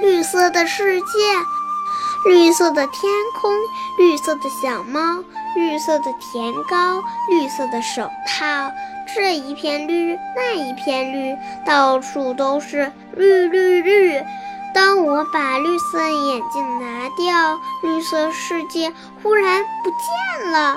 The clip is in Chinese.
绿色的世界绿色的天空绿色的小猫绿色的甜糕绿色的手套。这一片绿那一片绿到处都是绿绿绿。当我把绿色眼镜拿掉绿色世界忽然不见了。